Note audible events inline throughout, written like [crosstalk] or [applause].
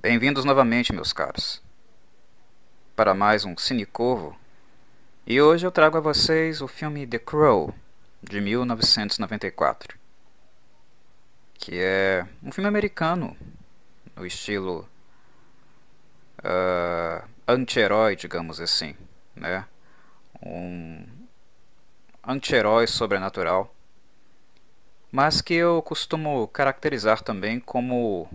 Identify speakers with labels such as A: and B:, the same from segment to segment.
A: Bem-vindos novamente, meus caros, para mais um Cinecorvo. E hoje eu trago a vocês o filme The Crow, de 1994, que é um filme americano, no estilo uh, anti-herói, digamos assim, né? Um anti-herói sobrenatural, mas que eu costumo caracterizar também como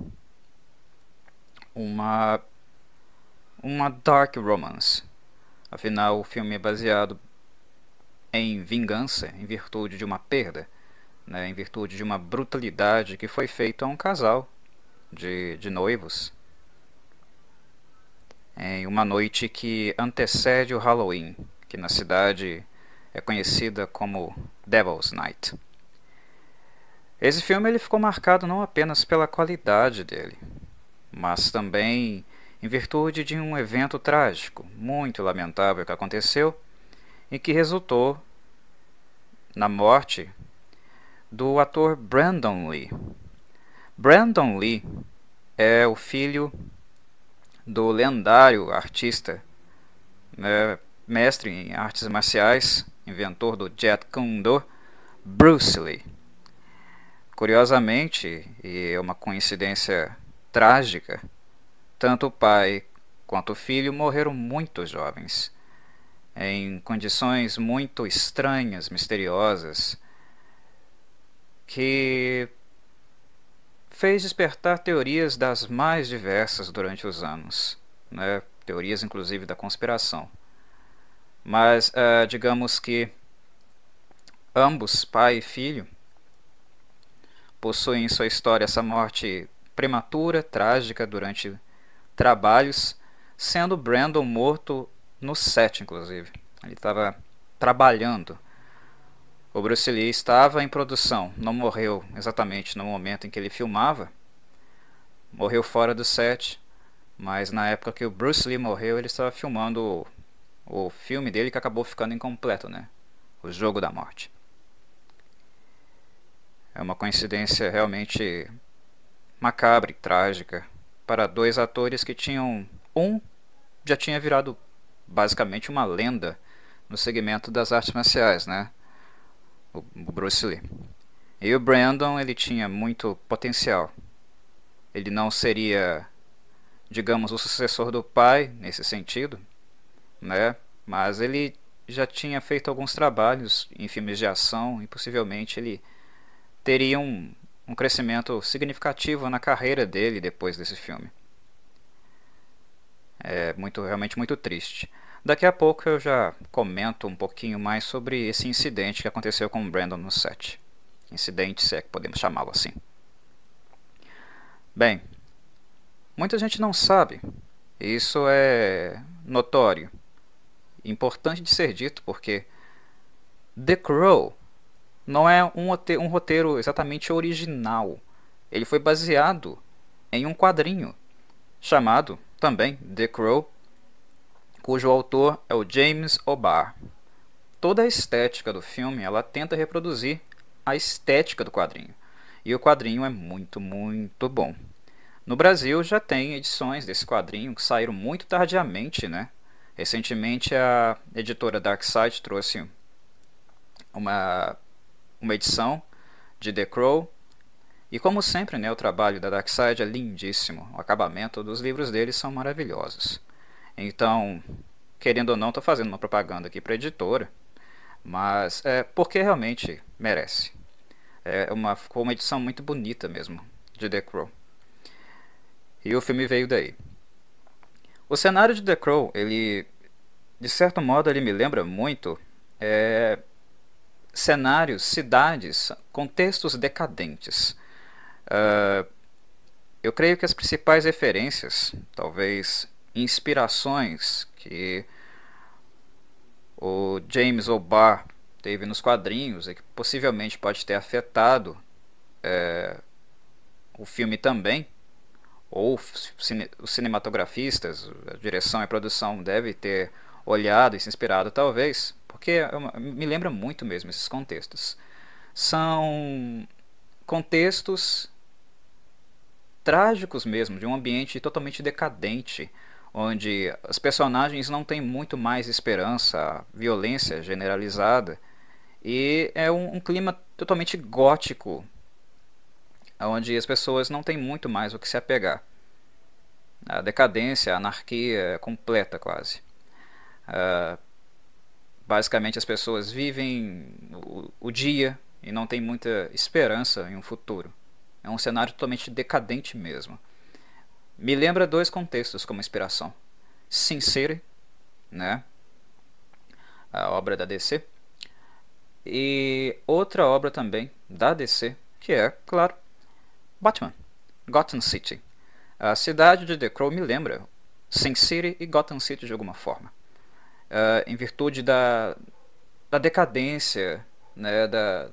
A: uma uma dark romance. Afinal, o filme é baseado em vingança, em virtude de uma perda, né, em virtude de uma brutalidade que foi feita a um casal de, de noivos em uma noite que antecede o Halloween, que na cidade é conhecida como Devil's Night. Esse filme ele ficou marcado não apenas pela qualidade dele, mas também em virtude de um evento trágico, muito lamentável que aconteceu e que resultou na morte do ator Brandon Lee. Brandon Lee é o filho do lendário artista, né, mestre em artes marciais, inventor do Jet Kune Do, Bruce Lee. Curiosamente, e é uma coincidência trágica, tanto o pai quanto o filho morreram muito jovens, em condições muito estranhas, misteriosas, que fez despertar teorias das mais diversas durante os anos, né? teorias inclusive da conspiração. Mas uh, digamos que ambos, pai e filho, possuem em sua história essa morte prematura, trágica durante trabalhos, sendo Brandon morto no set, inclusive. Ele estava trabalhando. O Bruce Lee estava em produção, não morreu exatamente no momento em que ele filmava. Morreu fora do set, mas na época que o Bruce Lee morreu, ele estava filmando o, o filme dele que acabou ficando incompleto, né? O Jogo da Morte. É uma coincidência realmente macabra e trágica para dois atores que tinham. Um já tinha virado basicamente uma lenda no segmento das artes marciais, né? O Bruce Lee. E o Brandon, ele tinha muito potencial. Ele não seria, digamos, o sucessor do pai nesse sentido, né? Mas ele já tinha feito alguns trabalhos em filmes de ação e possivelmente ele teria um, um crescimento significativo na carreira dele depois desse filme. É muito, realmente muito triste. Daqui a pouco eu já comento um pouquinho mais sobre esse incidente que aconteceu com o Brandon no set. Incidente, se é que podemos chamá-lo assim. Bem, muita gente não sabe. Isso é notório. Importante de ser dito porque The Crow não é um, um roteiro exatamente original. Ele foi baseado em um quadrinho chamado também The Crow, cujo autor é o James O'Barr. Toda a estética do filme ela tenta reproduzir a estética do quadrinho. E o quadrinho é muito, muito bom. No Brasil já tem edições desse quadrinho que saíram muito tardiamente, né? Recentemente a editora Darkside trouxe uma uma edição de The Crow. E como sempre, né, o trabalho da Darkseid é lindíssimo. O acabamento dos livros deles são maravilhosos. Então, querendo ou não, estou fazendo uma propaganda aqui para a editora, mas é porque realmente merece. É uma, ficou uma edição muito bonita mesmo de The Crow. E o filme veio daí. O cenário de The Crow, ele, de certo modo, ele me lembra muito é, cenários, cidades, contextos decadentes. Uh, eu creio que as principais referências, talvez inspirações que o James O'Barr teve nos quadrinhos e que possivelmente pode ter afetado é, o filme também, ou os cinematografistas, a direção e a produção deve ter olhado e se inspirado talvez, porque me lembra muito mesmo esses contextos. São contextos trágicos mesmo, de um ambiente totalmente decadente, onde os personagens não têm muito mais esperança, violência generalizada, e é um, um clima totalmente gótico, onde as pessoas não têm muito mais o que se apegar. A decadência, a anarquia completa quase. Uh, basicamente as pessoas vivem o, o dia e não tem muita esperança em um futuro. É um cenário totalmente decadente mesmo. Me lembra dois contextos como inspiração. Sin City, né? A obra da DC. E outra obra também da DC, que é, claro, Batman, Gotham City. A cidade de The Crow me lembra Sin City e Gotham City de alguma forma. Uh, em virtude da, da decadência, né, da,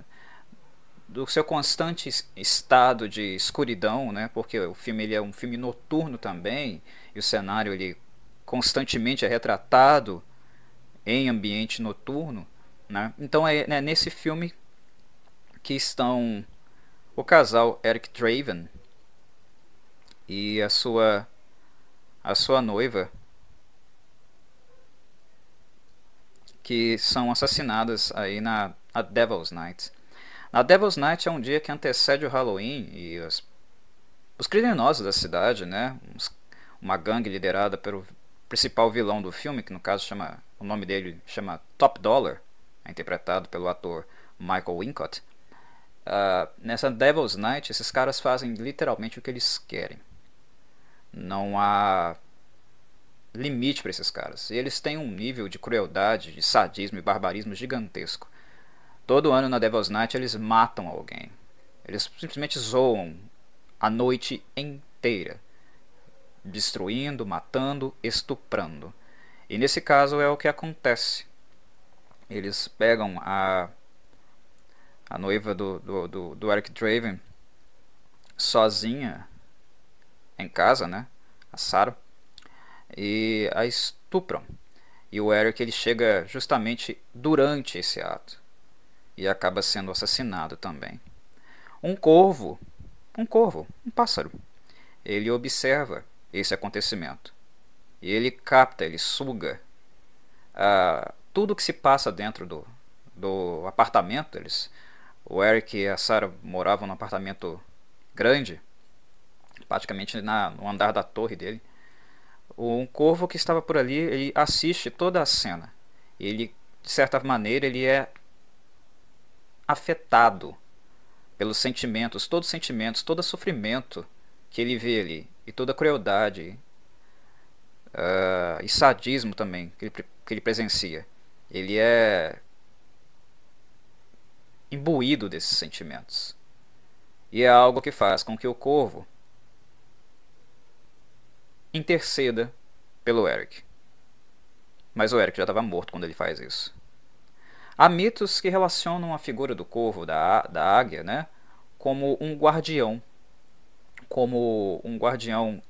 A: do seu constante estado de escuridão, né? Porque o filme ele é um filme noturno também e o cenário ele constantemente é retratado em ambiente noturno, né? Então é, é nesse filme que estão o casal Eric Draven e a sua a sua noiva que são assassinadas aí na a Devil's Night. A Devil's Night é um dia que antecede o Halloween e os, os criminosos da cidade, né, uma gangue liderada pelo principal vilão do filme, que no caso chama, o nome dele chama Top Dollar, é interpretado pelo ator Michael Wincott. Uh, nessa Devil's Night, esses caras fazem literalmente o que eles querem. Não há limite para esses caras. E eles têm um nível de crueldade, de sadismo e barbarismo gigantesco. Todo ano na Devil's Night eles matam alguém. Eles simplesmente zoam a noite inteira, destruindo, matando, estuprando. E nesse caso é o que acontece. Eles pegam a, a noiva do, do, do, do Eric Draven sozinha em casa, né? A Sarah. E a estupram. E o Eric ele chega justamente durante esse ato e acaba sendo assassinado também. Um corvo, um corvo, um pássaro, ele observa esse acontecimento e ele capta, ele suga uh, tudo que se passa dentro do, do apartamento. Eles, o Eric e a Sarah moravam num apartamento grande, praticamente na, no andar da torre dele. Um corvo que estava por ali, ele assiste toda a cena. Ele, de certa maneira, ele é afetado pelos sentimentos, todos os sentimentos, todo o sofrimento que ele vê ali, e toda a crueldade uh, e sadismo também que ele, que ele presencia. Ele é imbuído desses sentimentos. E é algo que faz com que o corvo interceda pelo Eric. Mas o Eric já estava morto quando ele faz isso. Há mitos que relacionam a figura do corvo, da, da águia, né, como um guardião, como um guardião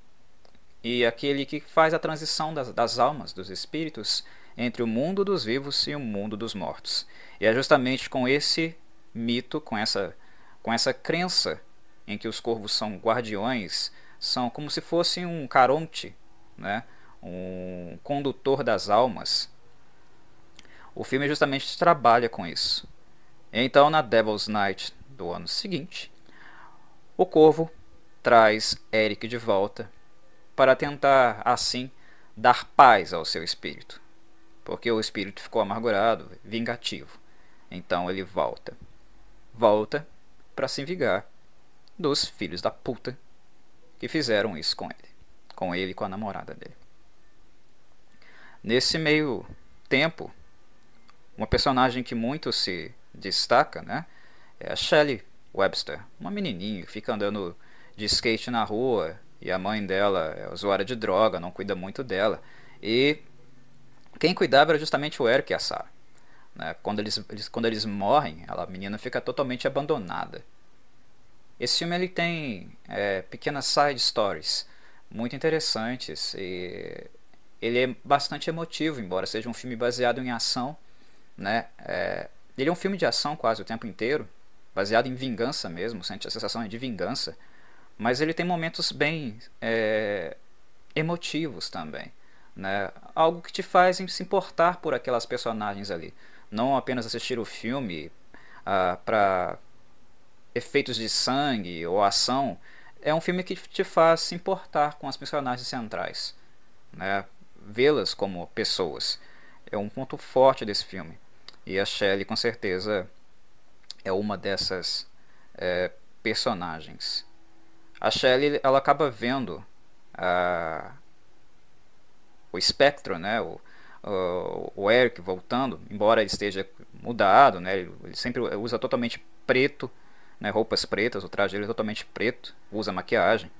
A: e aquele que faz a transição das, das almas, dos espíritos, entre o mundo dos vivos e o mundo dos mortos. E é justamente com esse mito, com essa, com essa crença em que os corvos são guardiões, são como se fosse um caronte, né? um condutor das almas, o filme justamente trabalha com isso. Então, na Devil's Night do ano seguinte, o Corvo traz Eric de volta para tentar, assim, dar paz ao seu espírito, porque o espírito ficou amargurado, vingativo. Então ele volta. Volta para se vingar dos filhos da puta que fizeram isso com ele, com ele e com a namorada dele. Nesse meio tempo, uma personagem que muito se destaca, né? É a Shelley Webster, uma menininha que fica andando de skate na rua e a mãe dela é usuária de droga, não cuida muito dela. E quem cuidava era justamente o Eric e a Sarah. Né? Quando, eles, quando eles morrem, a menina fica totalmente abandonada. Esse filme ele tem é, pequenas side stories muito interessantes e ele é bastante emotivo, embora seja um filme baseado em ação né? É, ele é um filme de ação quase o tempo inteiro, baseado em vingança mesmo, sente a sensação de vingança, mas ele tem momentos bem é, emotivos também. Né? Algo que te faz se importar por aquelas personagens ali. Não apenas assistir o filme ah, para efeitos de sangue ou ação. É um filme que te faz se importar com as personagens centrais. Né? Vê-las como pessoas. É um ponto forte desse filme. E a Shelley, com certeza, é uma dessas é, personagens. A Shelley ela acaba vendo a, o espectro, né, o, o, o, Eric voltando, embora ele esteja mudado, né, ele, ele sempre usa totalmente preto, né, roupas pretas, o traje dele é totalmente preto, usa maquiagem,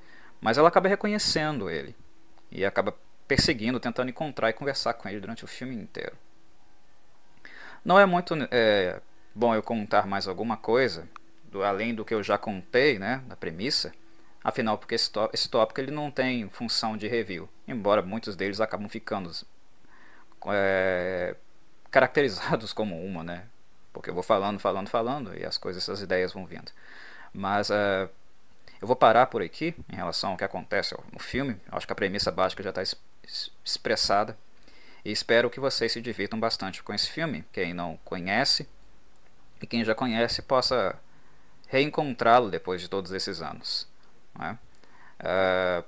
A: mas ela acaba reconhecendo ele e acaba perseguindo, tentando encontrar e conversar com ele durante o filme inteiro. Não é muito é, bom eu contar mais alguma coisa, do, além do que eu já contei, né, da premissa, afinal, porque esse, esse tópico ele não tem função de review, embora muitos deles acabam ficando é, caracterizados [laughs] como uma, né, porque eu vou falando, falando, falando e as coisas, essas ideias vão vindo. Mas uh, eu vou parar por aqui em relação ao que acontece no filme. Eu acho que a premissa básica já está expressada. E espero que vocês se divirtam bastante com esse filme. Quem não conhece e quem já conhece possa reencontrá-lo depois de todos esses anos. Uh,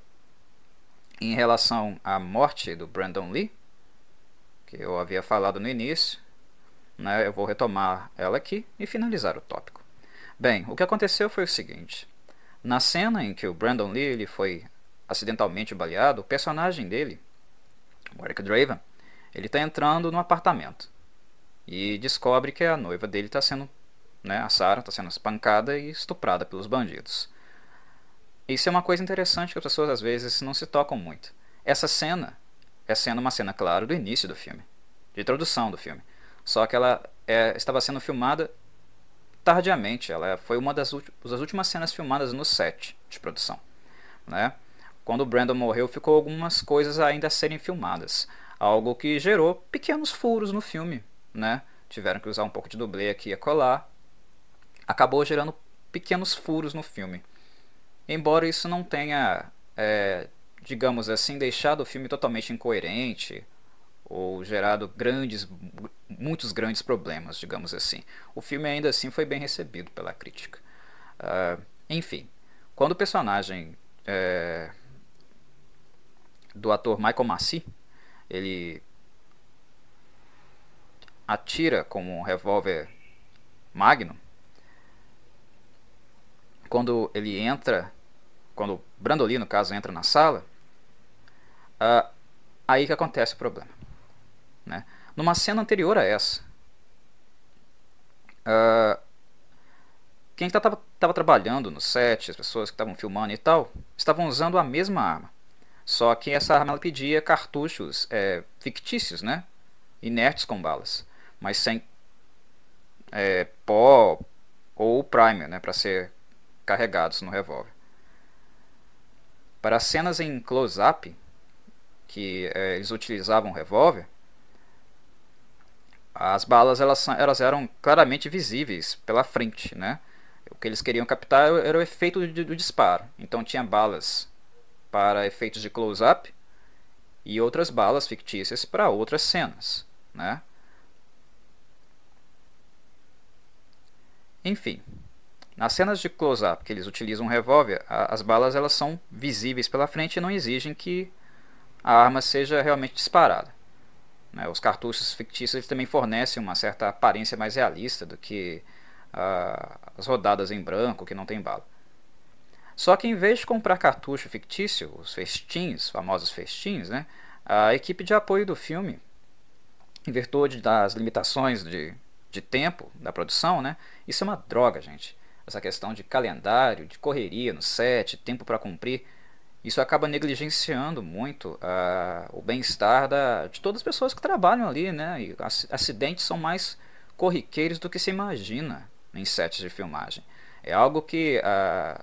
A: em relação à morte do Brandon Lee, que eu havia falado no início, né, eu vou retomar ela aqui e finalizar o tópico. Bem, o que aconteceu foi o seguinte: na cena em que o Brandon Lee ele foi acidentalmente baleado, o personagem dele, o Eric Draven, ele está entrando no apartamento e descobre que a noiva dele está sendo, né, a Sarah está sendo espancada e estuprada pelos bandidos. Isso é uma coisa interessante que as pessoas às vezes não se tocam muito. Essa cena é sendo uma cena, claro, do início do filme, de introdução do filme. Só que ela é, estava sendo filmada tardiamente. Ela foi uma das, das últimas cenas filmadas no set de produção. Né? Quando o Brandon morreu, ficou algumas coisas ainda a serem filmadas. Algo que gerou pequenos furos no filme. Né? Tiveram que usar um pouco de dublê aqui e colar. Acabou gerando pequenos furos no filme. Embora isso não tenha, é, digamos assim, deixado o filme totalmente incoerente ou gerado grandes, muitos grandes problemas, digamos assim. O filme ainda assim foi bem recebido pela crítica. Uh, enfim, quando o personagem é, do ator Michael Massey, ele atira com um revólver Magnum, quando ele entra, quando Brandolin, no caso, entra na sala, uh, aí que acontece o problema. Né? Numa cena anterior a essa, uh, quem estava trabalhando no set, as pessoas que estavam filmando e tal, estavam usando a mesma arma. Só que essa arma pedia cartuchos é, fictícios, né? inertes com balas, mas sem é, pó ou primer né? para ser carregados no revólver. Para cenas em close-up, que é, eles utilizavam revólver, as balas elas, elas eram claramente visíveis pela frente, né? O que eles queriam captar era o efeito do, do disparo. Então tinha balas para efeitos de close-up e outras balas fictícias para outras cenas, né? Enfim, nas cenas de close-up que eles utilizam um revólver, as balas elas são visíveis pela frente e não exigem que a arma seja realmente disparada. Né? Os cartuchos fictícios também fornecem uma certa aparência mais realista do que uh, as rodadas em branco que não tem bala. Só que em vez de comprar cartucho fictício, os festins, famosos festins, né, a equipe de apoio do filme, em virtude das limitações de, de tempo da produção, né, isso é uma droga, gente. Essa questão de calendário, de correria no set, tempo para cumprir, isso acaba negligenciando muito uh, o bem-estar de todas as pessoas que trabalham ali, né? E acidentes são mais corriqueiros do que se imagina em sets de filmagem. É algo que uh,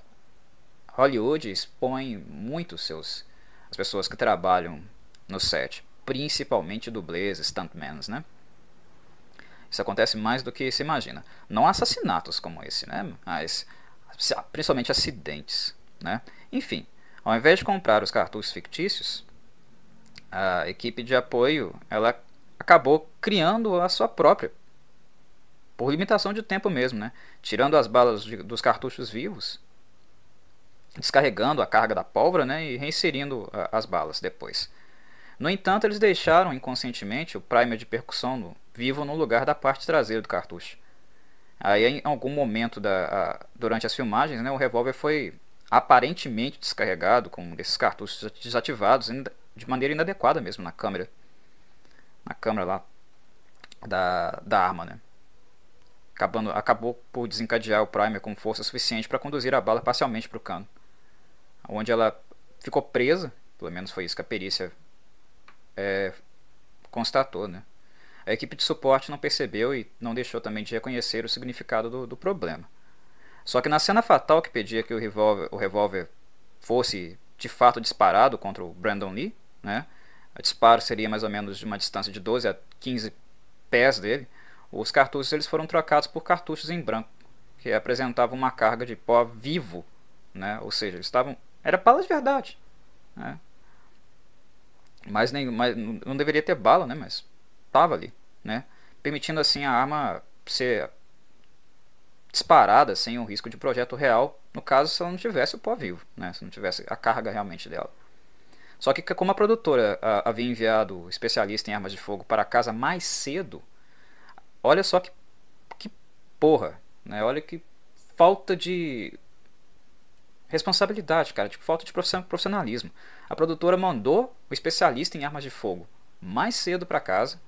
A: Hollywood expõe muito seus as pessoas que trabalham no set, principalmente dublês, stuntmans, né? Isso acontece mais do que se imagina. Não assassinatos como esse, né? Mas principalmente acidentes. Né? Enfim, ao invés de comprar os cartuchos fictícios, a equipe de apoio ela acabou criando a sua própria, por limitação de tempo mesmo, né? tirando as balas de, dos cartuchos vivos, descarregando a carga da pólvora né? e reinserindo a, as balas depois. No entanto, eles deixaram inconscientemente o primer de percussão no, vivo no lugar da parte traseira do cartucho. Aí, em algum momento da, a, durante as filmagens, né, o revólver foi aparentemente descarregado com esses cartuchos desativados de maneira inadequada mesmo na câmera, na câmera lá da, da arma, né? Acabando, acabou por desencadear o primer com força suficiente para conduzir a bala parcialmente para o cano, onde ela ficou presa, pelo menos foi isso que a perícia é, constatou, né? A equipe de suporte não percebeu e não deixou também de reconhecer o significado do, do problema. Só que na cena fatal que pedia que o revólver, o revólver fosse de fato disparado contra o Brandon Lee, né? O disparo seria mais ou menos de uma distância de 12 a 15 pés dele. Os cartuchos eles foram trocados por cartuchos em branco, que apresentavam uma carga de pó vivo, né? Ou seja, estavam era bala de verdade, né? Mas, nem, mas não deveria ter bala, né? Mas tava ali, né? Permitindo assim a arma ser disparada sem o risco de projeto real, no caso se ela não tivesse o pó vivo, né? Se não tivesse a carga realmente dela. Só que como a produtora a, havia enviado o especialista em armas de fogo para casa mais cedo, olha só que, que porra, né? Olha que falta de responsabilidade, cara, tipo falta de profissionalismo. A produtora mandou o especialista em armas de fogo mais cedo para casa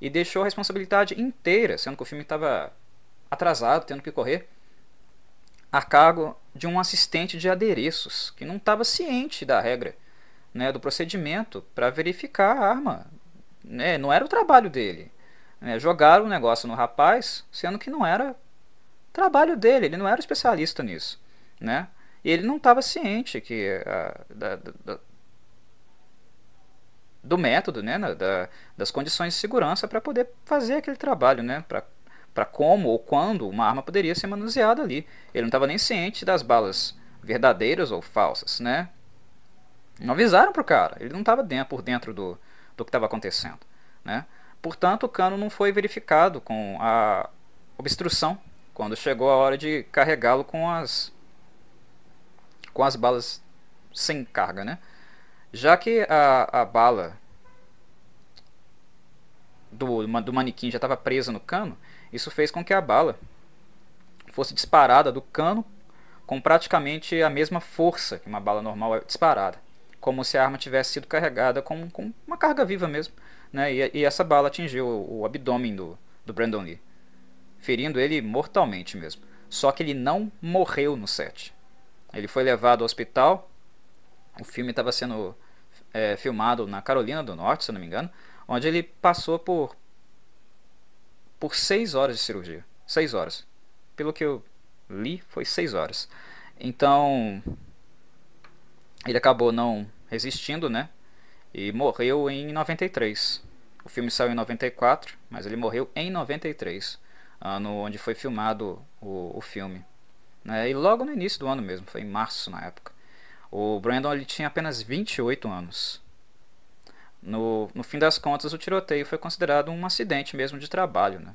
A: e deixou a responsabilidade inteira, sendo que o filme estava atrasado, tendo que correr, a cargo de um assistente de adereços que não estava ciente da regra, né, do procedimento para verificar a arma. Né, não era o trabalho dele. Né, jogaram o negócio no rapaz, sendo que não era trabalho dele, ele não era especialista nisso. Né? E ele não estava ciente que uh, da, da, do método, né, da, das condições de segurança para poder fazer aquele trabalho, né, para como ou quando uma arma poderia ser manuseada ali. Ele não estava nem ciente das balas verdadeiras ou falsas, né? Não avisaram pro cara, ele não estava dentro, por dentro do, do que estava acontecendo, né? Portanto, o cano não foi verificado com a obstrução quando chegou a hora de carregá-lo com as com as balas sem carga, né? Já que a, a bala do, do manequim já estava presa no cano, isso fez com que a bala fosse disparada do cano com praticamente a mesma força que uma bala normal é disparada, como se a arma tivesse sido carregada com, com uma carga viva mesmo, né? E, e essa bala atingiu o, o abdômen do, do Brandon Lee, ferindo ele mortalmente mesmo. Só que ele não morreu no set. Ele foi levado ao hospital. O filme estava sendo é, filmado na Carolina do Norte, se não me engano, onde ele passou por por seis horas de cirurgia. Seis horas. Pelo que eu li, foi seis horas. Então, ele acabou não resistindo, né? E morreu em 93. O filme saiu em 94, mas ele morreu em 93, ano onde foi filmado o, o filme. Né? E logo no início do ano mesmo, foi em março na época. O Brandon ele tinha apenas 28 anos. No, no fim das contas, o tiroteio foi considerado um acidente mesmo de trabalho. Né?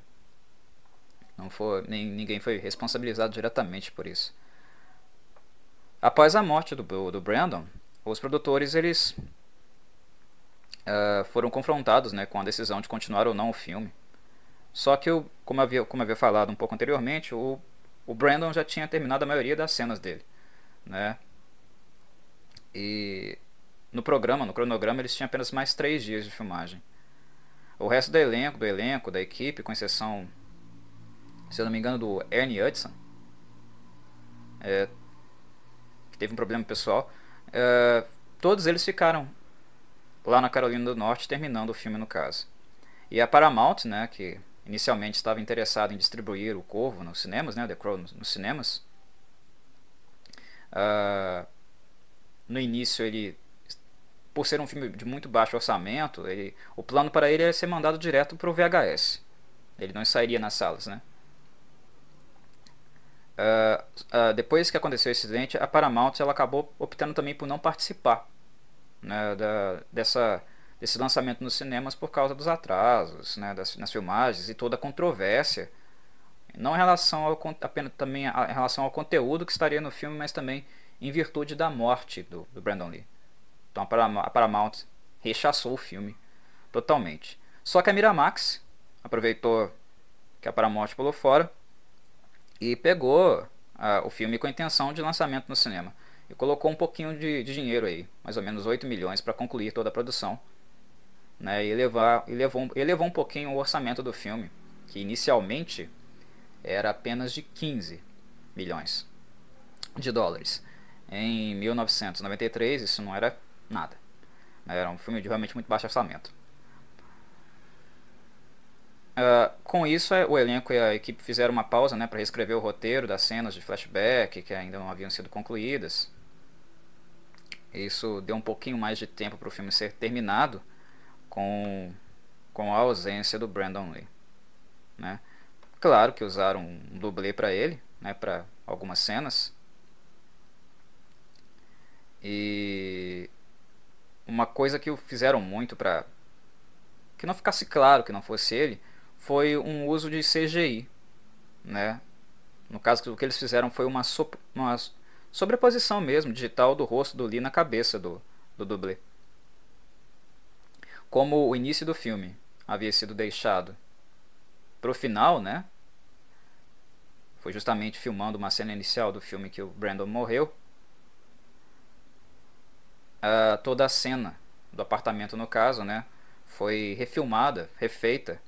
A: Não foi, nem, ninguém foi responsabilizado diretamente por isso. Após a morte do, do Brandon, os produtores eles uh, foram confrontados né, com a decisão de continuar ou não o filme. Só que, eu, como, havia, como havia falado um pouco anteriormente, o o Brandon já tinha terminado a maioria das cenas dele, né? E no programa, no cronograma, eles tinham apenas mais três dias de filmagem. O resto do elenco, do elenco, da equipe, com exceção, se eu não me engano, do Ernie Hudson, é, que teve um problema pessoal, é, todos eles ficaram lá na Carolina do Norte terminando o filme no caso. E a Paramount, né, que inicialmente estava interessado em distribuir o Corvo nos cinemas, né, The Crow nos, nos cinemas. Uh, no início ele, por ser um filme de muito baixo orçamento, ele, o plano para ele era ser mandado direto para o VHS. Ele não sairia nas salas, né? Uh, uh, depois que aconteceu esse incidente, a Paramount ela acabou optando também por não participar né, da, dessa, desse lançamento nos cinemas por causa dos atrasos né, das, nas filmagens e toda a controvérsia. Não em relação ao, apenas também em relação ao conteúdo que estaria no filme, mas também em virtude da morte do, do Brandon Lee. Então a Paramount, rechaçou o filme totalmente. Só que a Miramax aproveitou que a Paramount pulou fora e pegou uh, o filme com a intenção de lançamento no cinema. E colocou um pouquinho de, de dinheiro aí, mais ou menos 8 milhões, para concluir toda a produção. Né, e, levar, e, levou, e levou um pouquinho o orçamento do filme, que inicialmente era apenas de 15 milhões de dólares. Em 1993 isso não era nada. Era um filme de realmente muito baixo orçamento. Uh, com isso, é, o elenco e a equipe fizeram uma pausa né, para reescrever o roteiro das cenas de flashback que ainda não haviam sido concluídas. Isso deu um pouquinho mais de tempo para o filme ser terminado com, com a ausência do Brandon Lee. Né? Claro que usaram um dublê para ele, né, para algumas cenas. E uma coisa que fizeram muito para que não ficasse claro que não fosse ele foi um uso de CGI, né? No caso, o que eles fizeram foi uma, so uma sobreposição mesmo digital do rosto do Lee na cabeça do, do dublê. Como o início do filme havia sido deixado para o final, né? Foi justamente filmando uma cena inicial do filme que o Brandon morreu. Uh, toda a cena do apartamento, no caso, né? Foi refilmada, refeita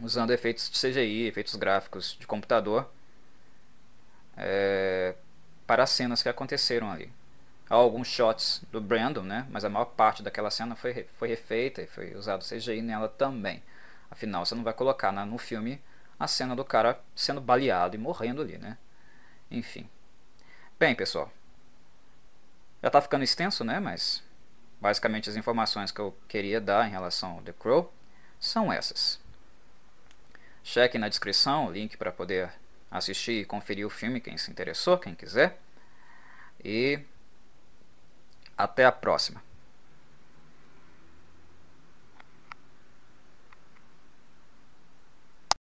A: usando efeitos de CGI, efeitos gráficos de computador, é, para as cenas que aconteceram ali. Há alguns shots do Brandon, né, mas a maior parte daquela cena foi, foi refeita e foi usado CGI nela também. Afinal, você não vai colocar no filme a cena do cara sendo baleado e morrendo ali, né? Enfim. Bem, pessoal. Já está ficando extenso, né? Mas basicamente as informações que eu queria dar em relação ao The Crow são essas. Cheque na descrição o link para poder assistir e conferir o filme, quem se interessou, quem quiser. E até a próxima.